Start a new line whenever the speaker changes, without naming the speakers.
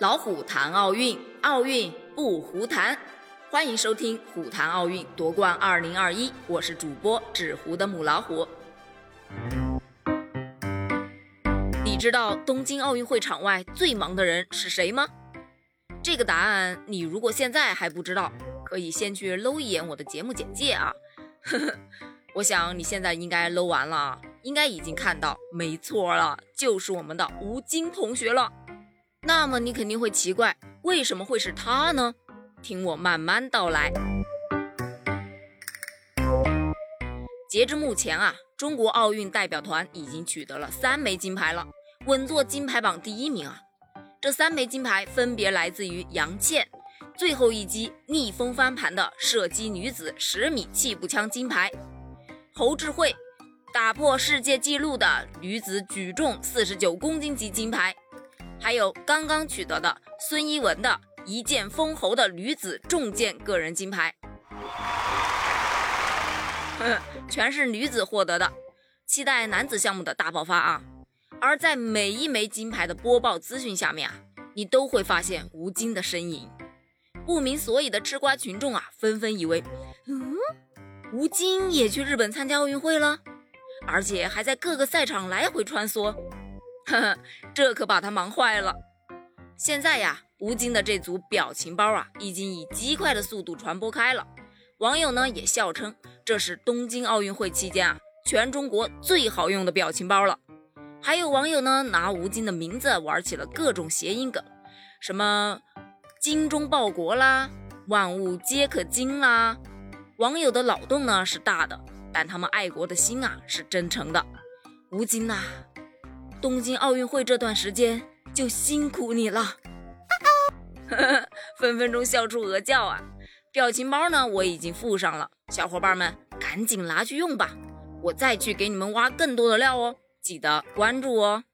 老虎谈奥运，奥运不胡谈。欢迎收听《虎谈奥运夺冠二零二一》，我是主播纸糊的母老虎。你知道东京奥运会场外最忙的人是谁吗？这个答案你如果现在还不知道，可以先去搂一眼我的节目简介啊。呵呵，我想你现在应该搂完了，应该已经看到，没错了，就是我们的吴京同学了。那么你肯定会奇怪，为什么会是他呢？听我慢慢道来。截至目前啊，中国奥运代表团已经取得了三枚金牌了，稳坐金牌榜第一名啊。这三枚金牌分别来自于杨倩，最后一击逆风翻盘的射击女子十米气步枪金牌；侯智慧打破世界纪录的女子举重四十九公斤级金牌。还有刚刚取得的孙一文的一剑封喉的女子重剑个人金牌，全是女子获得的，期待男子项目的大爆发啊！而在每一枚金牌的播报资讯下面啊，你都会发现吴京的身影。不明所以的吃瓜群众啊，纷纷以为，嗯，吴京也去日本参加奥运会了，而且还在各个赛场来回穿梭。呵呵，这可把他忙坏了。现在呀，吴京的这组表情包啊，已经以极快的速度传播开了。网友呢也笑称，这是东京奥运会期间啊，全中国最好用的表情包了。还有网友呢，拿吴京的名字玩起了各种谐音梗，什么“精忠报国”啦，“万物皆可精”啦。网友的脑洞呢是大的，但他们爱国的心啊是真诚的。吴京呐。东京奥运会这段时间就辛苦你了，分分钟笑出鹅叫啊！表情包呢，我已经附上了，小伙伴们赶紧拿去用吧！我再去给你们挖更多的料哦，记得关注哦。